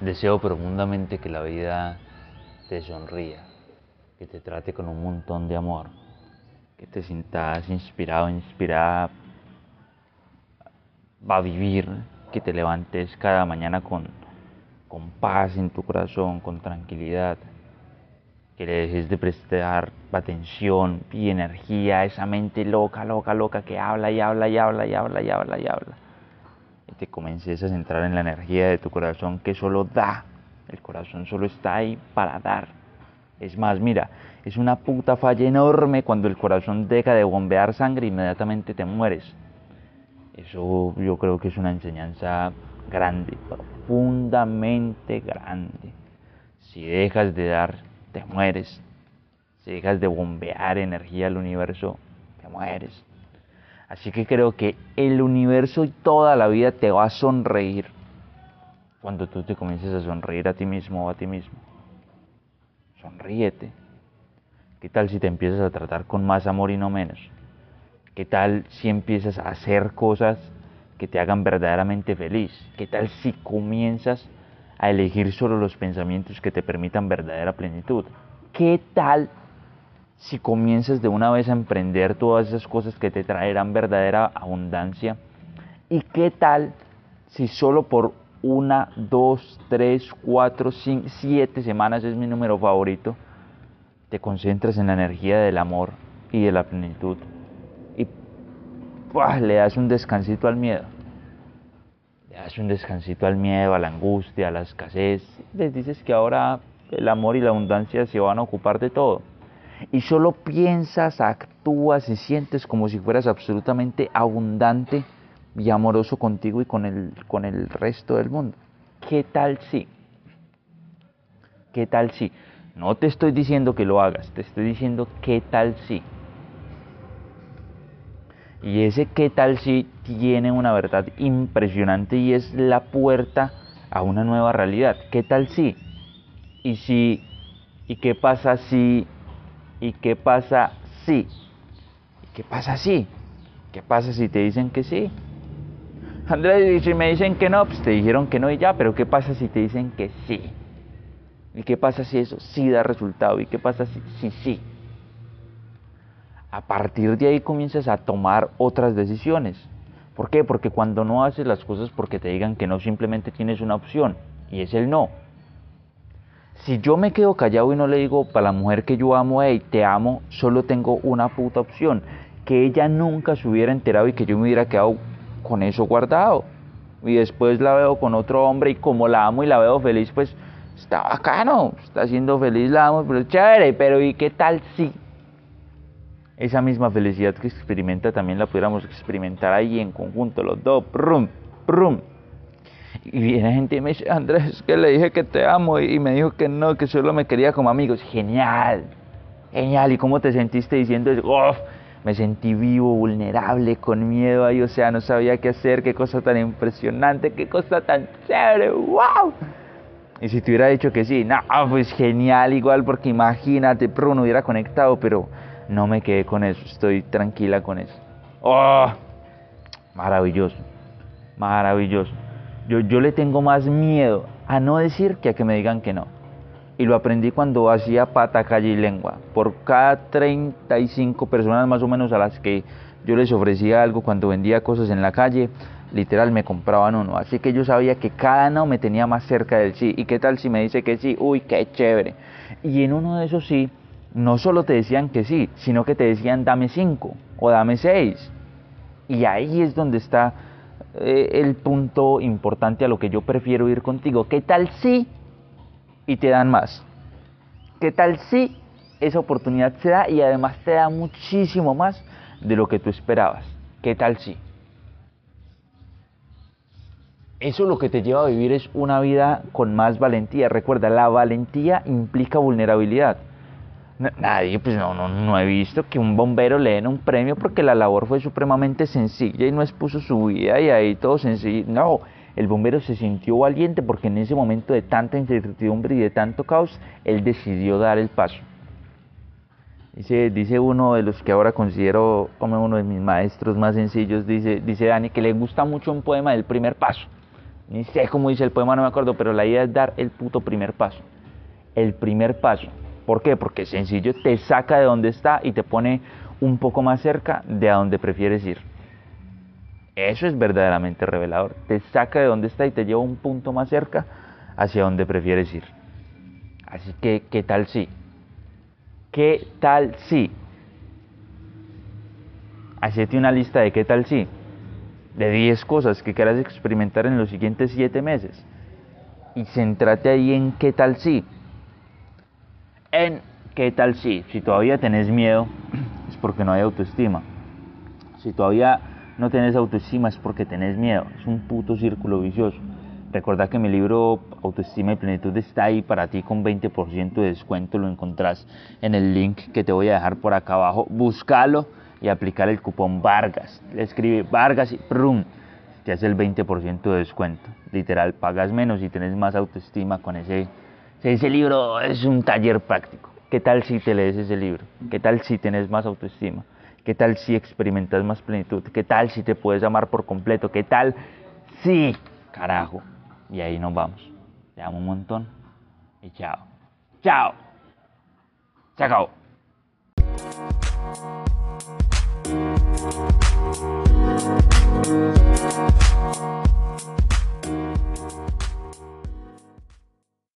Deseo profundamente que la vida te sonría, que te trate con un montón de amor, que te sientas inspirado, inspirada a vivir, que te levantes cada mañana con, con paz en tu corazón, con tranquilidad, que le dejes de prestar atención y energía a esa mente loca, loca, loca que habla y habla y habla y habla y habla y habla te comiences a centrar en la energía de tu corazón que solo da. El corazón solo está ahí para dar. Es más, mira, es una puta falla enorme cuando el corazón deja de bombear sangre e inmediatamente te mueres. Eso yo creo que es una enseñanza grande, profundamente grande. Si dejas de dar, te mueres. Si dejas de bombear energía al universo, te mueres. Así que creo que el universo y toda la vida te va a sonreír cuando tú te comiences a sonreír a ti mismo o a ti mismo. Sonríete. ¿Qué tal si te empiezas a tratar con más amor y no menos? ¿Qué tal si empiezas a hacer cosas que te hagan verdaderamente feliz? ¿Qué tal si comienzas a elegir solo los pensamientos que te permitan verdadera plenitud? ¿Qué tal si comienzas de una vez a emprender todas esas cosas que te traerán verdadera abundancia? ¿Y qué tal si solo por una, dos, tres, cuatro, cinco, siete semanas es mi número favorito, te concentras en la energía del amor y de la plenitud y le das un descansito al miedo? Le das un descansito al miedo, a la angustia, a la escasez. Les dices que ahora el amor y la abundancia se van a ocupar de todo y solo piensas, actúas y sientes como si fueras absolutamente abundante y amoroso contigo y con el, con el resto del mundo. ¿Qué tal si? ¿Qué tal si? No te estoy diciendo que lo hagas, te estoy diciendo qué tal si. Y ese qué tal si tiene una verdad impresionante y es la puerta a una nueva realidad. ¿Qué tal si? Y si y qué pasa si ¿Y qué pasa si? ¿Y qué pasa si? ¿Qué pasa si te dicen que sí? Andrés, si me dicen que no, pues te dijeron que no y ya, pero ¿qué pasa si te dicen que sí? ¿Y qué pasa si eso sí da resultado? ¿Y qué pasa si sí? Si, a partir de ahí comienzas a tomar otras decisiones. ¿Por qué? Porque cuando no haces las cosas porque te digan que no, simplemente tienes una opción y es el no si yo me quedo callado y no le digo para la mujer que yo amo, hey, te amo, solo tengo una puta opción, que ella nunca se hubiera enterado y que yo me hubiera quedado con eso guardado. Y después la veo con otro hombre y como la amo y la veo feliz, pues está bacano, está siendo feliz, la amo, pero chévere, pero ¿y qué tal si esa misma felicidad que experimenta también la pudiéramos experimentar ahí en conjunto, los dos, prum, prum, y viene gente y me dice, Andrés, que le dije que te amo y me dijo que no, que solo me quería como amigos. Genial, genial. ¿Y cómo te sentiste diciendo eso? Me sentí vivo, vulnerable, con miedo ahí, o sea, no sabía qué hacer, qué cosa tan impresionante, qué cosa tan chévere, wow. Y si te hubiera dicho que sí, no, pues genial igual, porque imagínate, no hubiera conectado, pero no me quedé con eso, estoy tranquila con eso. Oh, maravilloso, maravilloso. Yo, le tengo más miedo a no decir que a que me digan que no. Y lo aprendí cuando hacía pata, calle y lengua. Por cada 35 personas más o menos a las que yo les ofrecía algo cuando vendía cosas en la calle, literal me compraban uno. Así que yo sabía que cada no me tenía más cerca del sí. ¿Y qué tal si me dice que sí? Uy, qué chévere. Y en uno de esos sí, no solo te decían que sí, sino que te decían dame cinco o dame seis. Y ahí es donde está eh, el punto importante a lo que yo prefiero ir contigo. ¿Qué tal si y te dan más? ¿Qué tal si esa oportunidad se da y además te da muchísimo más de lo que tú esperabas? ¿Qué tal si? Eso lo que te lleva a vivir es una vida con más valentía. Recuerda, la valentía implica vulnerabilidad. Nadie, pues no, no, no he visto que un bombero le den un premio porque la labor fue supremamente sencilla y no expuso su vida y ahí todo sencillo. No, el bombero se sintió valiente porque en ese momento de tanta incertidumbre y de tanto caos, él decidió dar el paso. Dice, dice uno de los que ahora considero como uno de mis maestros más sencillos, dice, dice Dani, que le gusta mucho un poema del primer paso. Ni sé cómo dice el poema, no me acuerdo, pero la idea es dar el puto primer paso. El primer paso. ¿Por qué? Porque sencillo, te saca de donde está y te pone un poco más cerca de a donde prefieres ir. Eso es verdaderamente revelador. Te saca de donde está y te lleva un punto más cerca hacia donde prefieres ir. Así que, ¿qué tal si? ¿Qué tal si? Hacete una lista de qué tal si. De 10 cosas que quieras experimentar en los siguientes 7 meses. Y céntrate ahí en qué tal si. Qué tal si. Si todavía tenés miedo, es porque no hay autoestima. Si todavía no tenés autoestima, es porque tenés miedo. Es un puto círculo vicioso. Recuerda que mi libro Autoestima y Plenitud está ahí para ti con 20% de descuento. Lo encontrás en el link que te voy a dejar por acá abajo. Búscalo y aplicar el cupón Vargas. Le escribe Vargas y prum, te hace el 20% de descuento. Literal, pagas menos y tienes más autoestima con ese. Ese libro es un taller práctico. ¿Qué tal si te lees ese libro? ¿Qué tal si tienes más autoestima? ¿Qué tal si experimentas más plenitud? ¿Qué tal si te puedes amar por completo? ¿Qué tal si, carajo? Y ahí nos vamos. Te amo un montón. Y chao. Chao. Se acabó.